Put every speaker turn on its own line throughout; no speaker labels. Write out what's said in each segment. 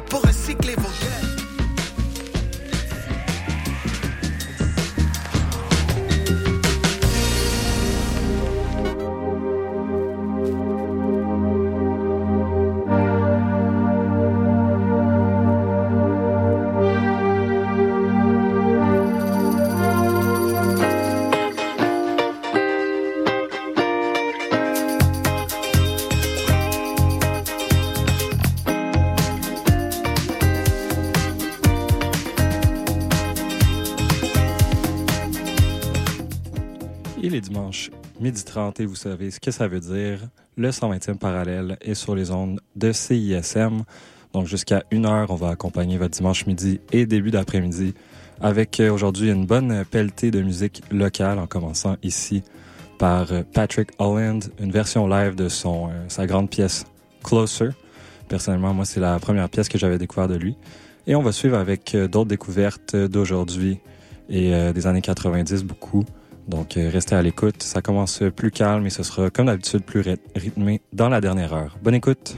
pour recycler vos gueules.
30, et vous savez ce que ça veut dire. Le 120e parallèle est sur les ondes de CISM. Donc, jusqu'à une heure, on va accompagner votre dimanche midi et début d'après-midi avec euh, aujourd'hui une bonne pelletée de musique locale, en commençant ici par euh, Patrick Holland, une version live de son, euh, sa grande pièce Closer. Personnellement, moi, c'est la première pièce que j'avais découvert de lui. Et on va suivre avec d'autres découvertes d'aujourd'hui et des années 90 beaucoup. Donc, euh, restez à l'écoute. Ça commence plus calme et ce sera, comme d'habitude, plus ry- rythmé dans la dernière heure. Bonne écoute!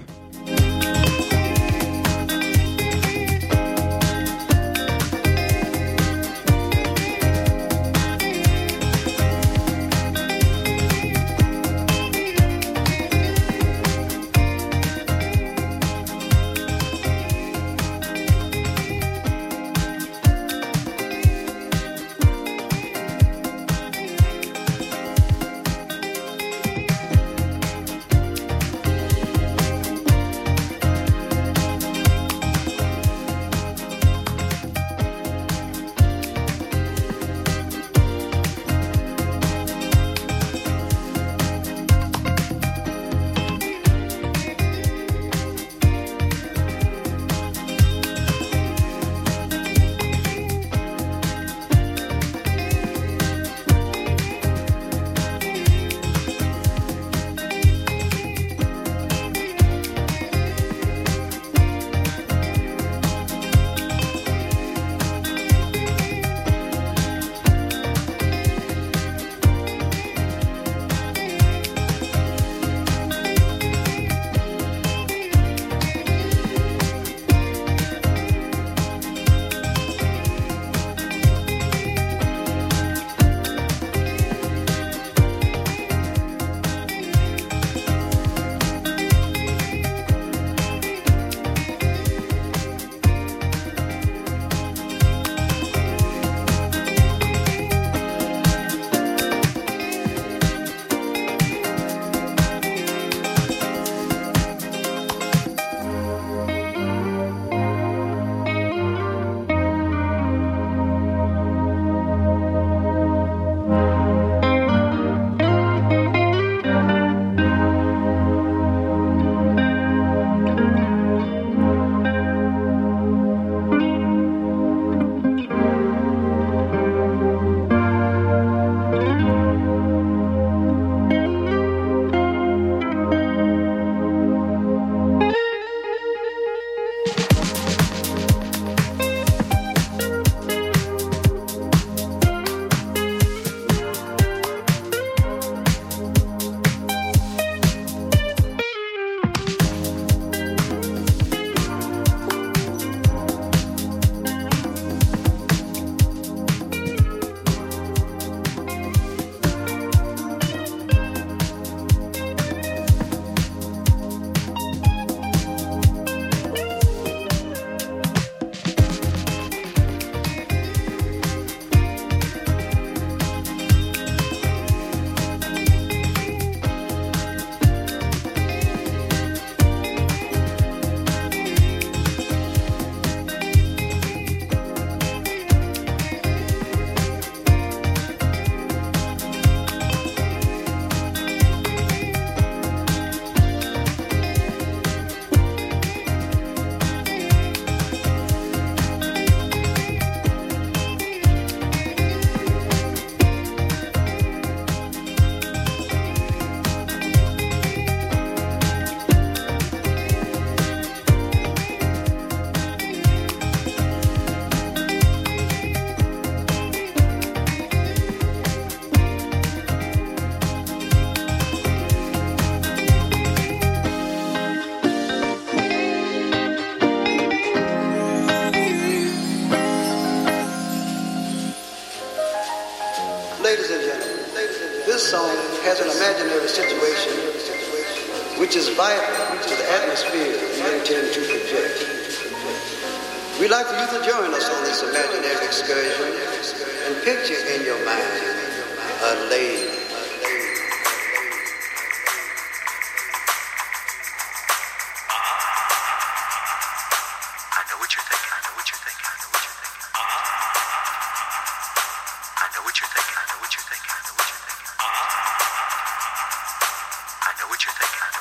what
you're thinking.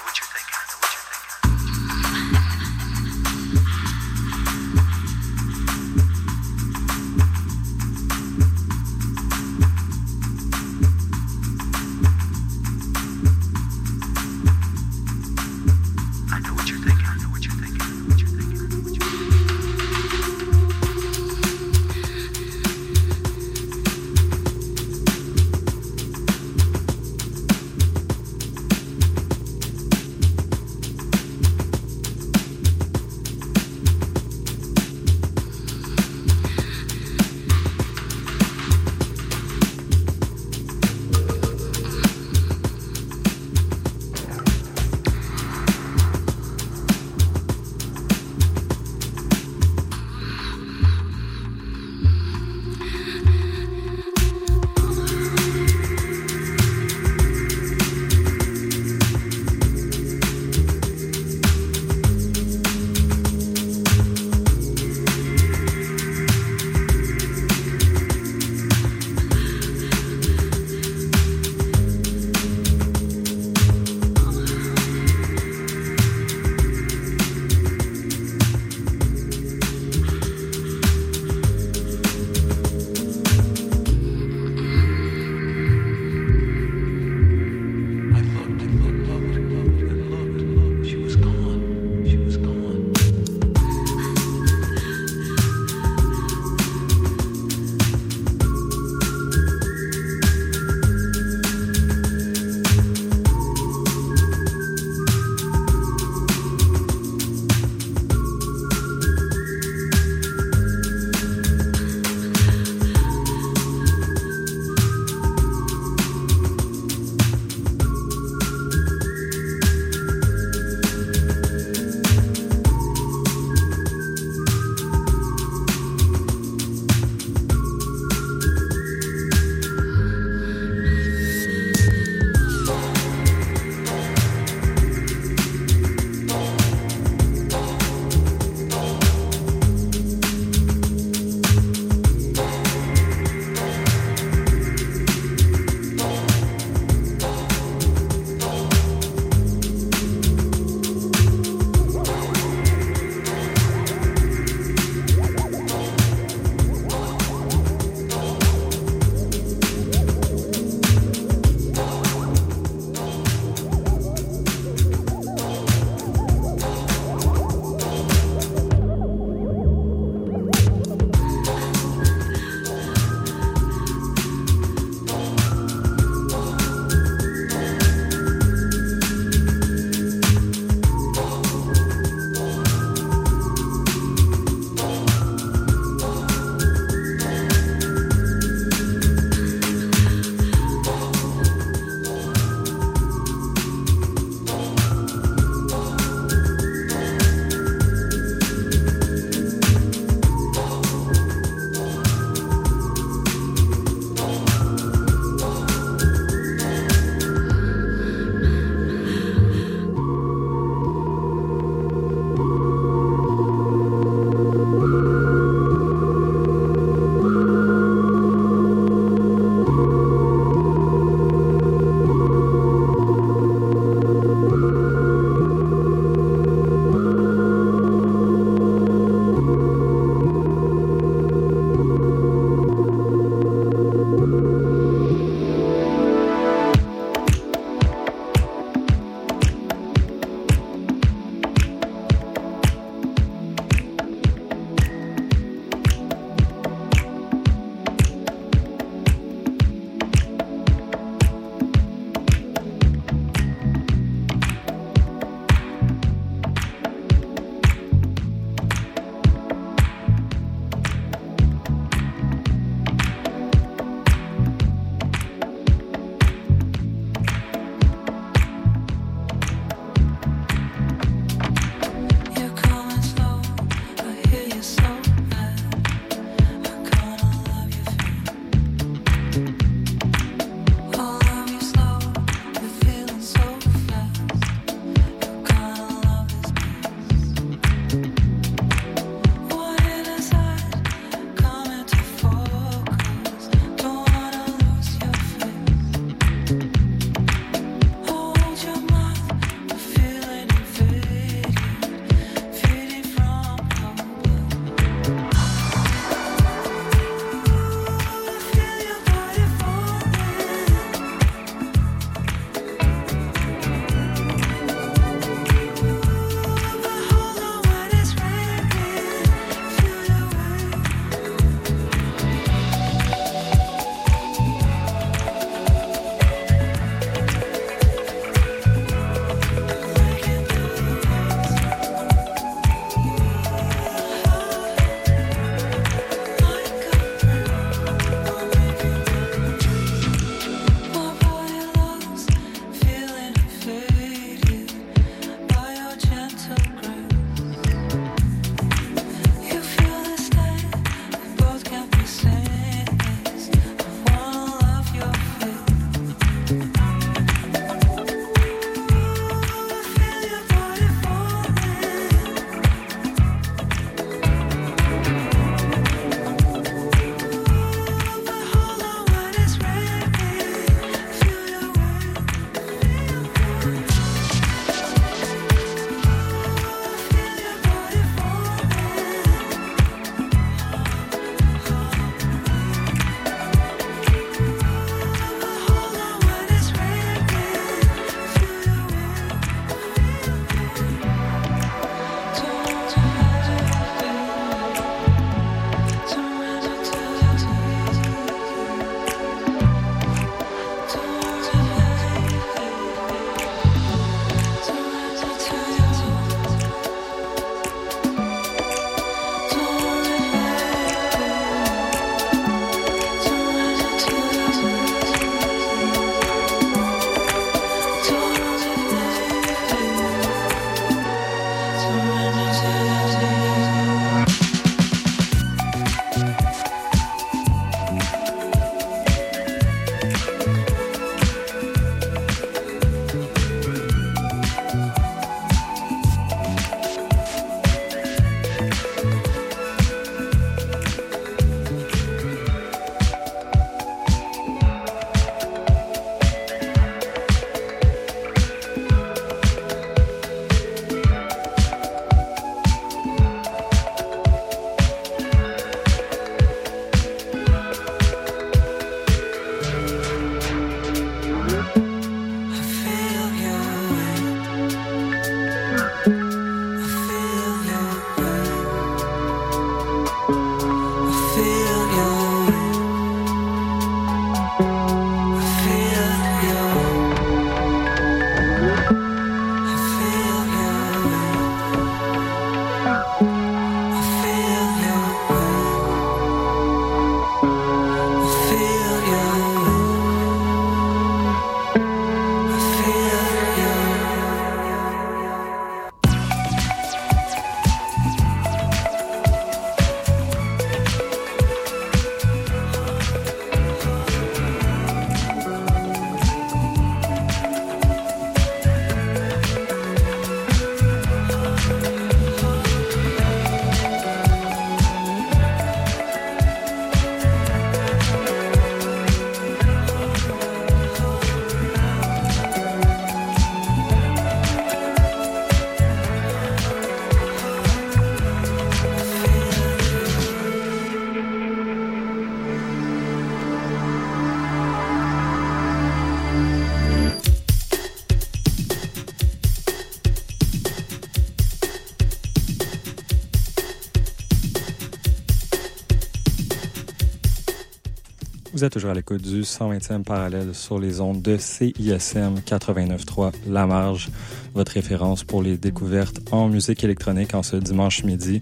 Toujours à l'écoute du 120e parallèle sur les ondes de CISM 89.3 La Marge, votre référence pour les découvertes en musique électronique en ce dimanche midi.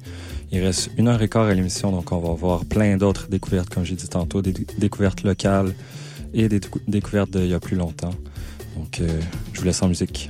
Il reste une heure et quart à l'émission, donc on va voir plein d'autres découvertes, comme j'ai dit tantôt, des découvertes locales et des découvertes d'il y a plus longtemps. Donc, euh, je vous laisse en musique.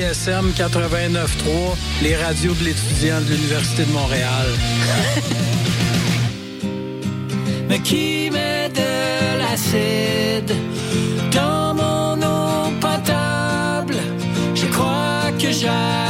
CISM 89.3, les radios de l'étudiant de l'Université de Montréal.
Mais qui met de l'acide dans mon eau potable? Je crois que j'hallucine.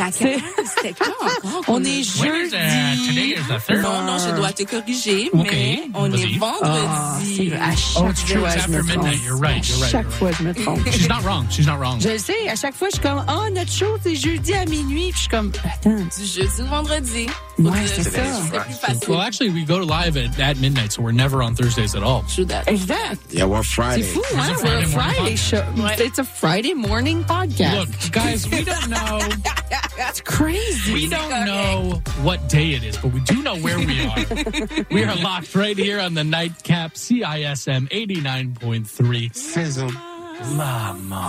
La crème, c'était quand? On est jeudi. Non, non, je dois te corriger, mais on est vendredi. à chaque fois, je me trompe. À chaque fois, je me trompe.
She's not wrong. She's not wrong.
Je le sais, à chaque fois, je suis comme, oh, notre show, c'est jeudi à minuit. Puis je suis comme, attends. Du jeudi au vendredi. Ouais, c'est ça. C'est plus.
Well, actually, we go live at, at midnight, so we're never on Thursdays at all.
True that. Exact.
Yeah, we're Friday.
C'est fou, hein? We're a Friday show. It's a Friday morning podcast.
Look, guys, we don't know.
That's crazy.
We don't know what day it is, but we do know where we are. we are locked right here on the nightcap CISM 89.3.
Sizzle.
Mama.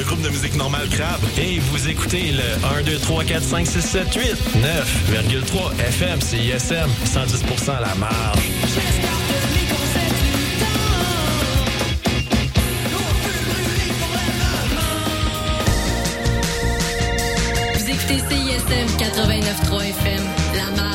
Le groupe de musique normale Crabe et vous écoutez le 1, 2, 3, 4, 5, 6, 7, 8, 9,3 FM, CISM, 110 à la marge.
Vous écoutez CISM 89.3 FM, La Marge.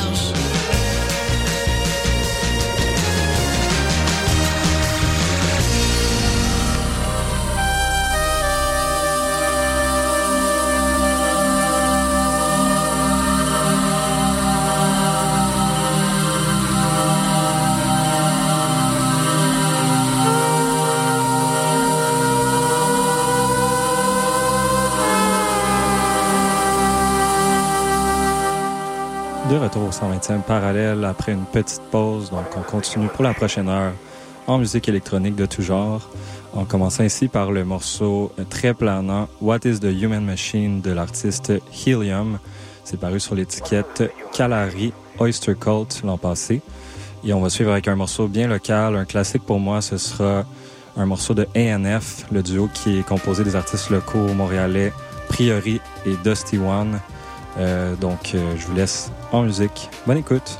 Retour au 120e parallèle après une petite pause. Donc, on continue pour la prochaine heure en musique électronique de tout genre. En commençant ici par le morceau très planant What is the Human Machine de l'artiste Helium. C'est paru sur l'étiquette Calari Oyster Cult l'an passé. Et on va suivre avec un morceau bien local, un classique pour moi, ce sera un morceau de ANF, le duo qui est composé des artistes locaux montréalais Priori et Dusty One. Euh, donc, euh, je vous laisse en musique. Bonne écoute.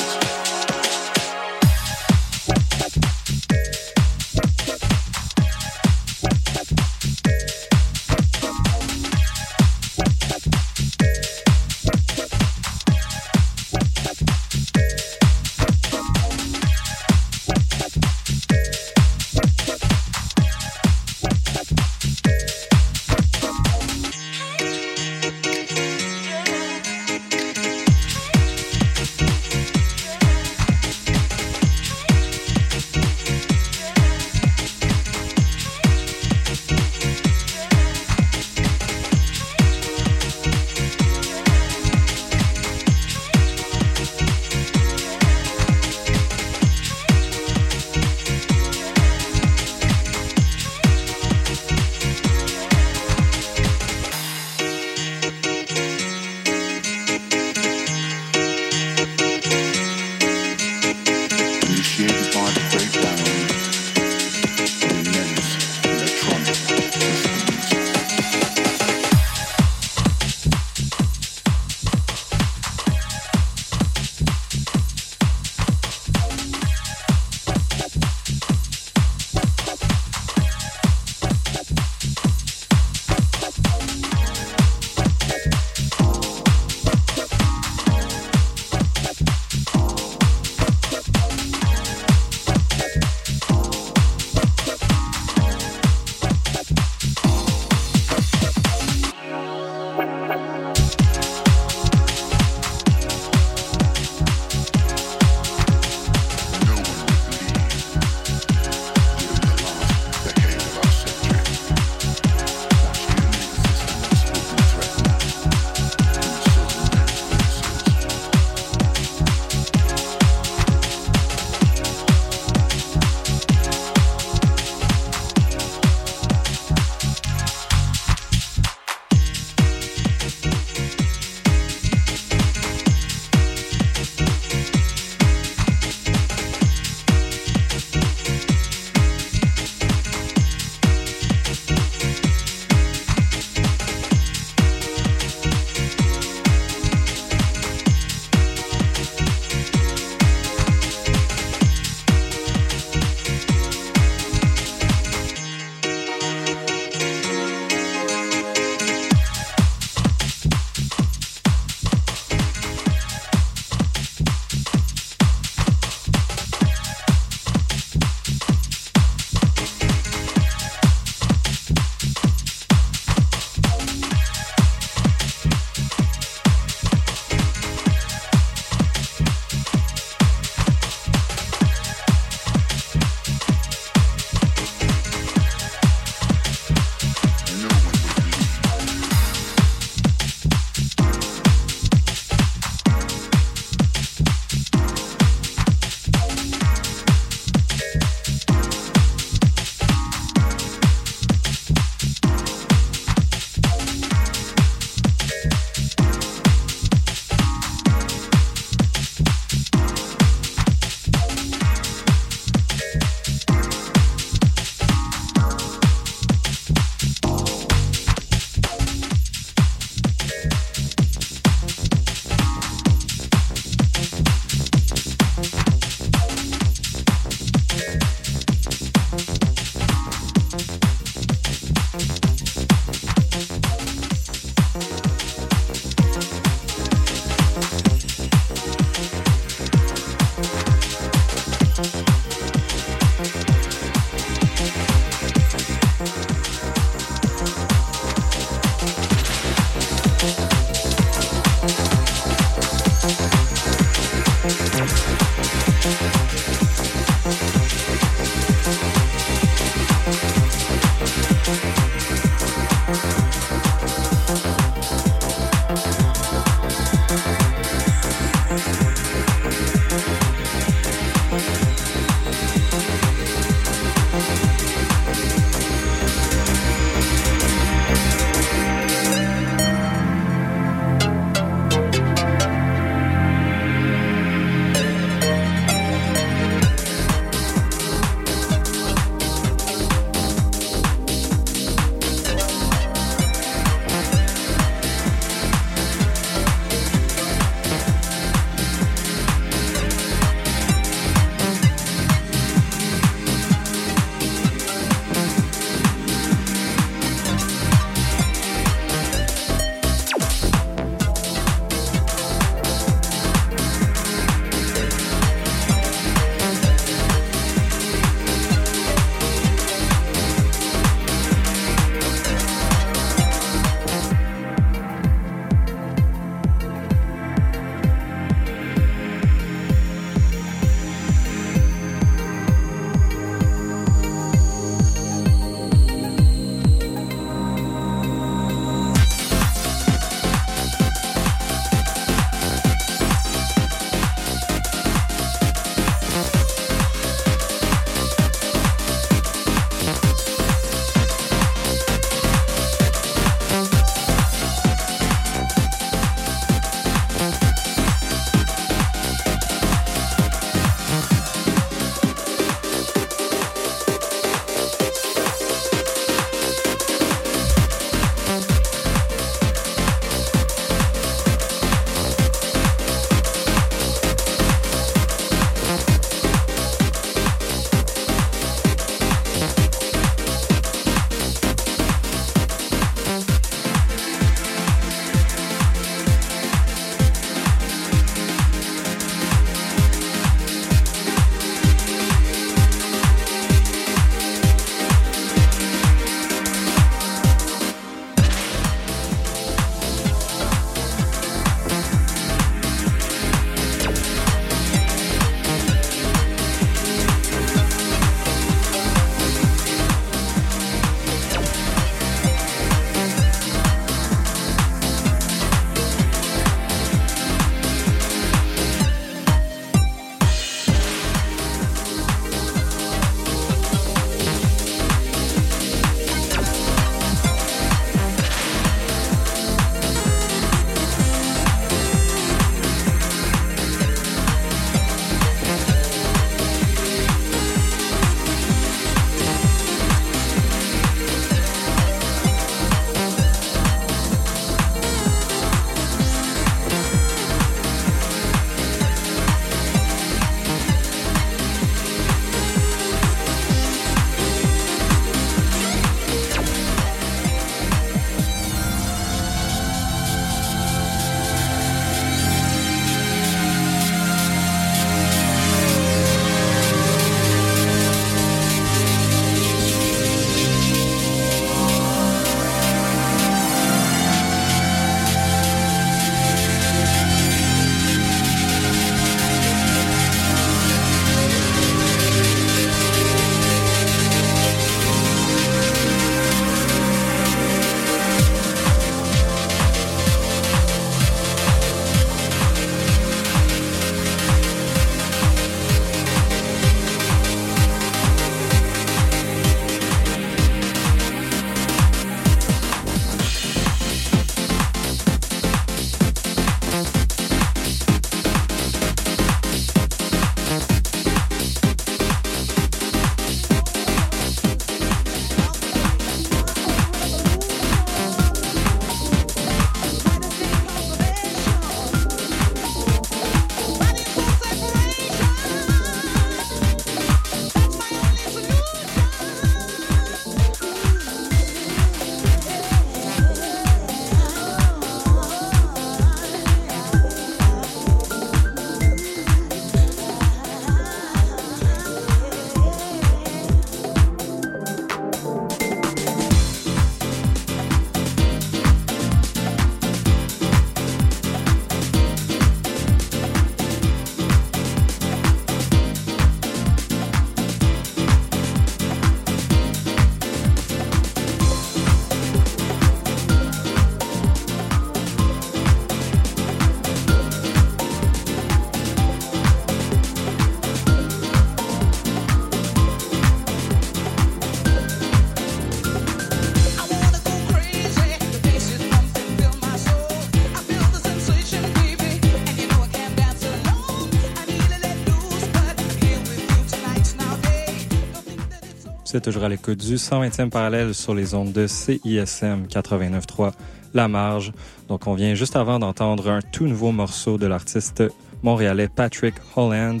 Êtes toujours à l'écoute du 120e parallèle sur les ondes de CISM 89.3 La Marge. Donc, on vient juste avant d'entendre un tout nouveau morceau de l'artiste montréalais Patrick Holland.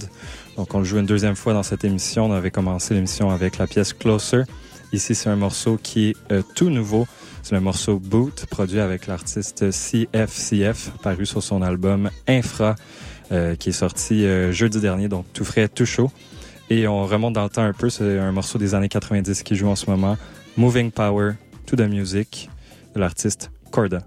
Donc, on le joue une deuxième fois dans cette émission. On avait commencé l'émission avec la pièce Closer. Ici, c'est un morceau qui est euh, tout nouveau. C'est le morceau Boot, produit avec l'artiste CFCF, paru sur son album Infra, euh, qui est sorti euh, jeudi dernier, donc tout frais, tout chaud. Et on remonte dans le temps un peu, c'est un morceau des années 90 qui joue en ce moment. Moving Power to the Music de l'artiste Corda.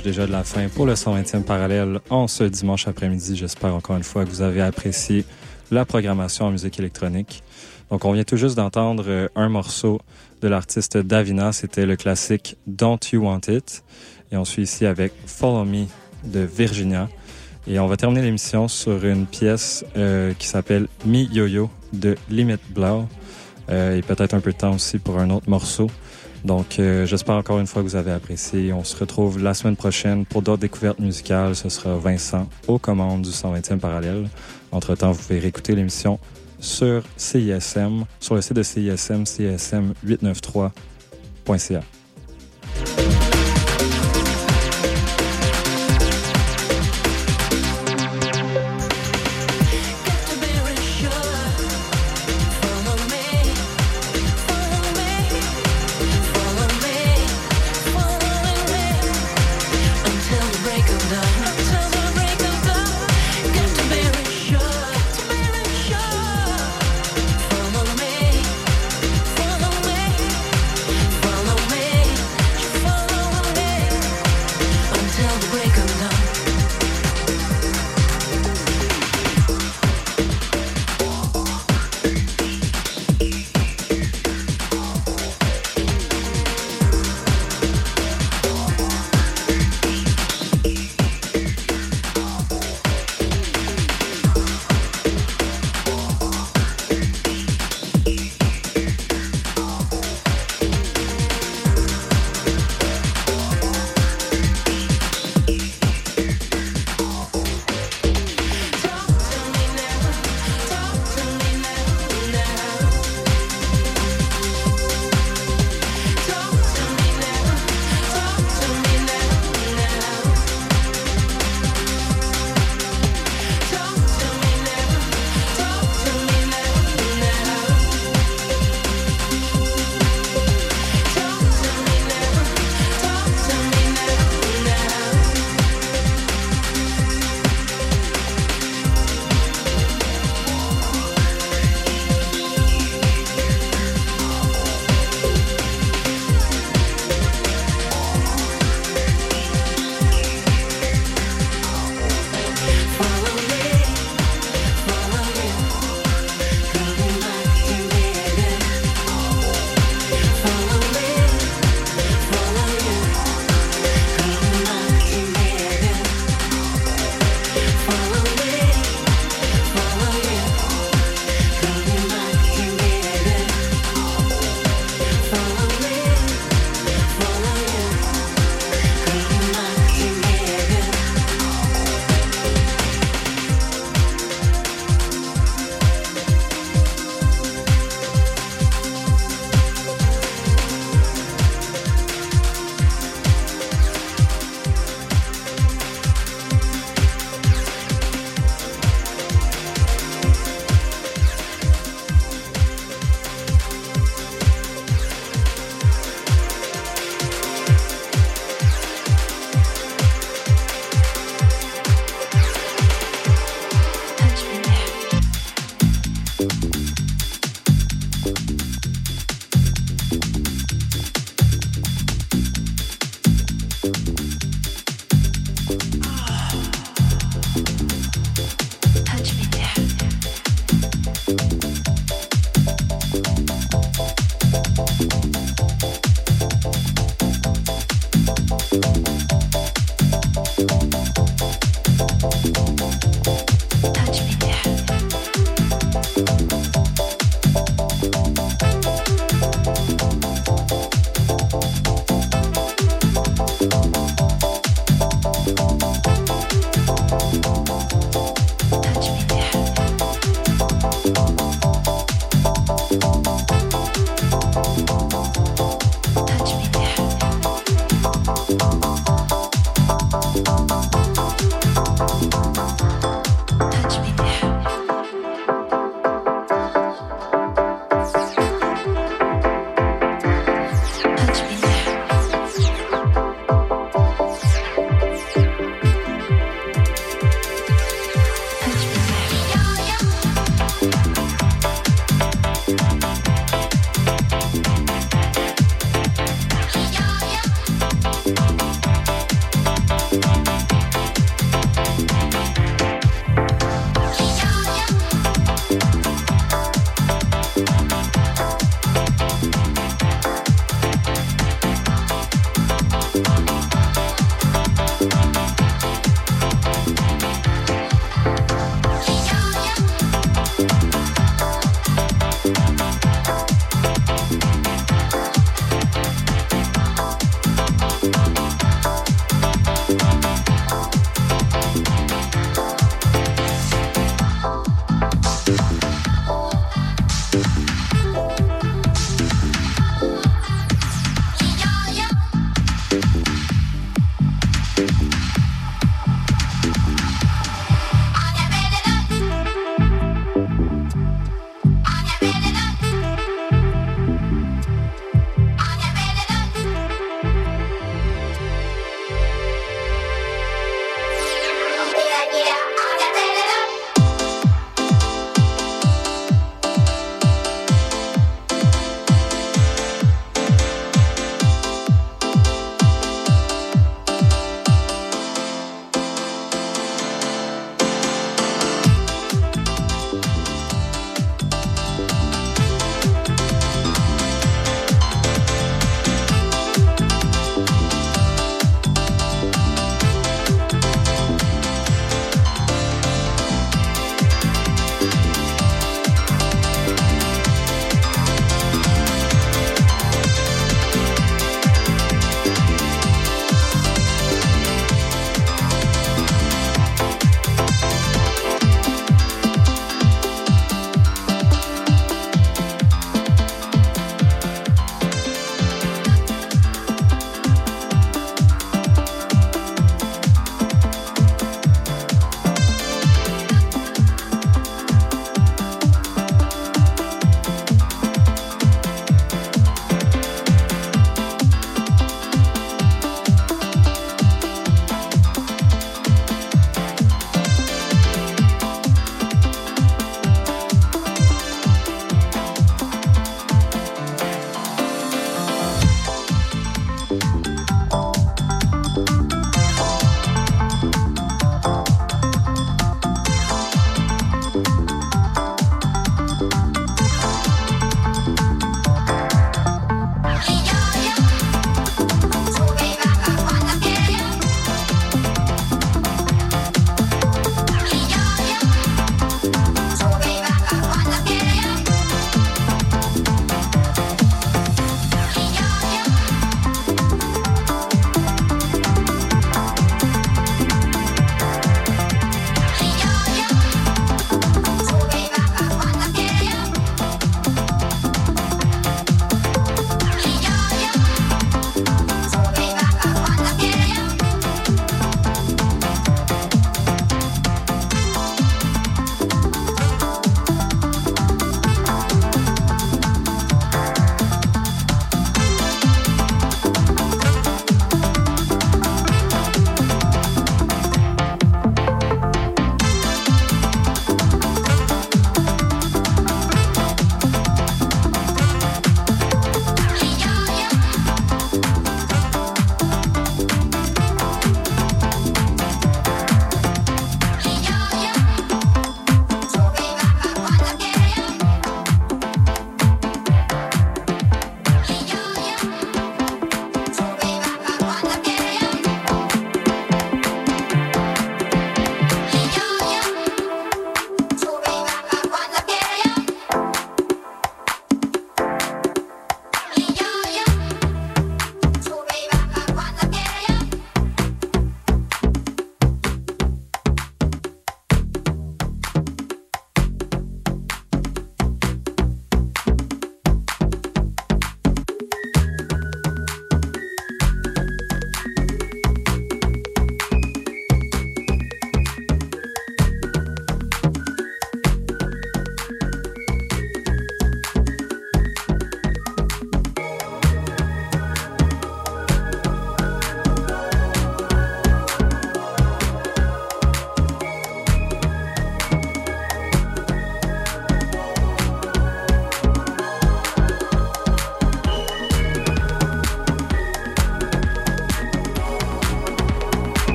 Déjà de la fin pour le 120e parallèle en ce dimanche après-midi. J'espère encore une fois que vous avez apprécié la programmation en musique électronique. Donc, on vient tout juste d'entendre euh, un morceau de l'artiste Davina. C'était le classique Don't You Want It. Et on suit ici avec Follow Me de Virginia. Et on va terminer l'émission sur une pièce euh, qui s'appelle Mi Yo-Yo de Limit Blau. Euh, et peut-être un peu de temps aussi pour un autre morceau. Donc, euh, j'espère encore une fois que vous avez apprécié. On se retrouve la semaine prochaine pour d'autres découvertes musicales. Ce sera Vincent aux commandes du 120e parallèle. Entre-temps, vous pouvez réécouter l'émission sur CISM, sur le site de CISM, CISM893.ca.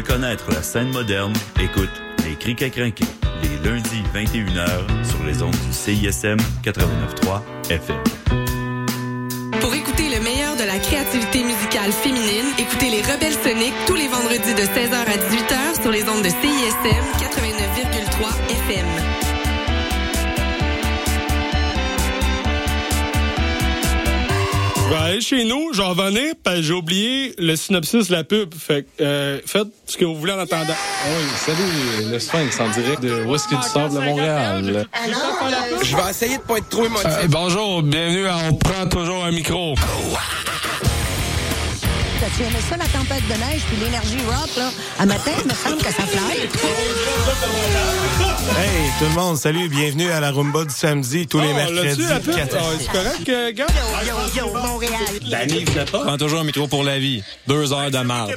mieux connaître la scène moderne, écoute Les Criques à crinquer, les lundis 21h sur les ondes du CISM 89.3 FM.
Pour écouter le meilleur de la créativité musicale féminine, écoutez les Rebelles Soniques tous les vendredis de 16h à 18h sur les ondes de CISM 89,3 FM.
Je vais aller chez nous, j'en parce j'ai oublié le synopsis de la pub. Fait euh, faites ce que vous voulez en attendant.
Oui, salut, le Sphinx en direct de Whisky du Sable de Montréal?
Je vais essayer de pas être trop émotif.
Euh, bonjour, bienvenue à On prend toujours un micro.
Tu aimais ça, la tempête de neige puis l'énergie rock, là? À matin, il me semble que ça fly.
Hey, tout le monde, salut, bienvenue à la Rumba du samedi, tous les
Oh,
mercredis.
Ah, c'est correct, euh, gars?
Yo, yo, Montréal.
Danny, pas?
Prends toujours un métro pour la vie. Deux heures de marde.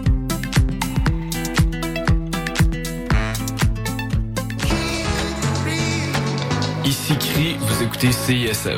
Ici Cri, vous écoutez CISM.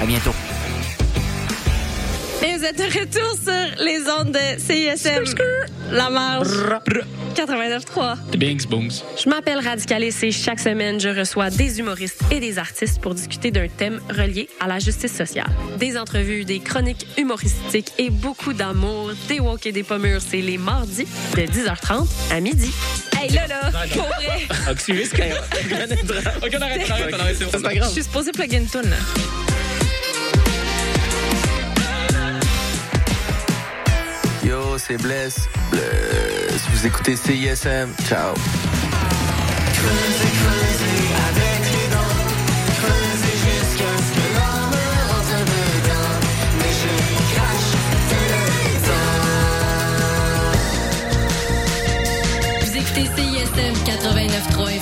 À bientôt.
Et vous êtes de retour sur les ondes de CISM. La marge. 89.3.
The Binks Booms.
Je m'appelle Radicalis et chaque semaine, je reçois des humoristes et des artistes pour discuter d'un thème relié à la justice sociale. Des entrevues, des chroniques humoristiques et beaucoup d'amour, des walk et des pommures. C'est les mardis de 10h30 à midi. Hey, là, là, pour vrai.
Quand Ok, on arrête, on arrête, on arrête, c'est pas
Je suis supposée plugger une toune, là.
C'est Bless. Bless. Vous écoutez CISM. Ciao. Vous écoutez CISM 4